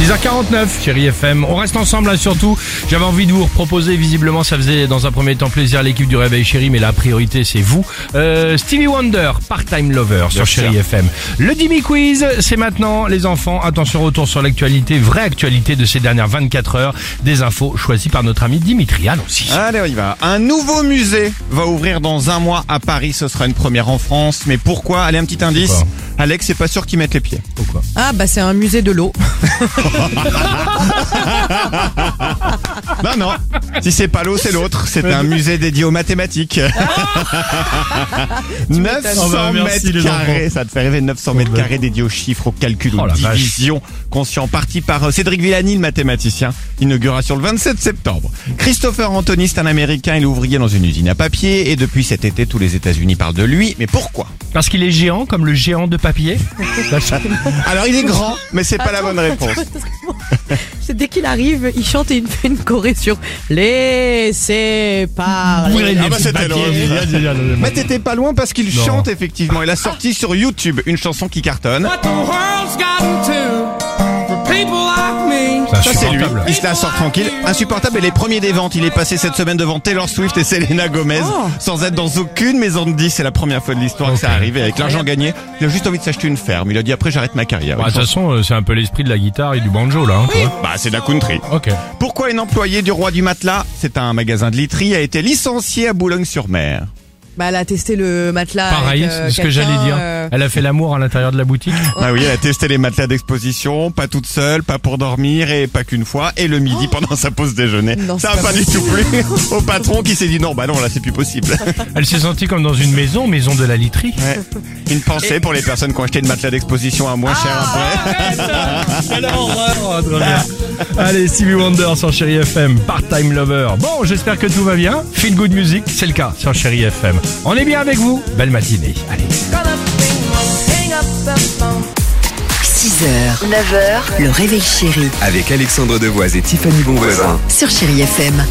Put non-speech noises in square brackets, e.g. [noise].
6h49, chérie FM. On reste ensemble là surtout. J'avais envie de vous proposer, visiblement ça faisait dans un premier temps plaisir à l'équipe du Réveil Chéri, mais la priorité c'est vous. Euh, Stevie Wonder, Part-Time Lover sur chérie FM. Le Dimi Quiz, c'est maintenant les enfants. Attention, retour sur l'actualité, vraie actualité de ces dernières 24 heures. Des infos choisies par notre ami Dimitri. Allons aussi. Allez, on y va. Un nouveau musée va ouvrir dans un mois à Paris. Ce sera une première en France. Mais pourquoi? Allez, un petit indice. Pourquoi Alex, c'est pas sûr qu'ils mettent les pieds. Pourquoi? Ah bah c'est un musée de l'eau. [laughs] [laughs] Non, non. Si c'est pas l'eau, c'est l'autre. C'est un musée dédié aux mathématiques. [laughs] 900 Oh bah, merci, mètres carrés. Ça te fait rêver 900 mètres carrés dédiés aux chiffres, aux calculs, Oh aux vache. divisions. Conçus en partie par euh, Cédric Villani, le mathématicien. Inauguration le 27 septembre. Christopher Anthony, c'est un américain. Il est ouvrier dans une usine à papier. Et depuis cet été, tous les États-Unis parlent de lui. Mais pourquoi? Parce qu'il est géant, comme le géant de papier [laughs] Alors, il est grand, mais c'est pas la bonne réponse. [laughs] C'est dès qu'il arrive, il chante et il fait une choré sur laissez parler. Ah bah, c'était loin. Mais t'étais pas loin parce qu'il chante effectivement. Il a sorti sur YouTube une chanson qui cartonne. what the world's gotten to for people Ça c'est lui. insupportable. Il se la sort tranquille. Insupportable et les premiers des ventes. Il est passé cette semaine devant Taylor Swift et Selena Gomez Oh. sans être dans aucune maison de 10. C'est la première fois de l'histoire que ça arrive. Avec l'argent gagné, il a juste envie de s'acheter une ferme. Il a dit après j'arrête ma carrière. Bah, De toute façon, euh, c'est un peu l'esprit de la guitare et du banjo là. hein. Bah c'est de la country. Ok. Pourquoi une employée du roi du matelas, c'est un magasin de literie, a été licenciée à Boulogne-sur-Mer Bah elle a testé le matelas. Pareil, avec, euh, c'est ce que j'allais dire. euh, Elle a fait l'amour à l'intérieur de la boutique. Ah oui, elle a testé les matelas d'exposition, pas toute seule, pas pour dormir et pas qu'une fois, et le midi pendant sa pause déjeuner. Non, ça c'est a pas pas du tout plu au patron qui s'est dit non, bah non, là c'est plus possible. [laughs] Elle s'est sentie comme dans une maison, maison de la literie. Ouais. Une pensée pour les personnes qui ont acheté une matelas d'exposition à moins cher après. Quelle horreur oh. Allez, Stevie Wonder sur Chéri FM, Part-Time Lover. Bon, j'espère que tout va bien. Feel Good Music, c'est le cas sur Chéri FM. On est bien avec vous. Belle matinée. Allez. 6h, 9h, le réveil chéri Avec Alexandre Devoise et Tiffany Bonvoisin. sur Chérie FM.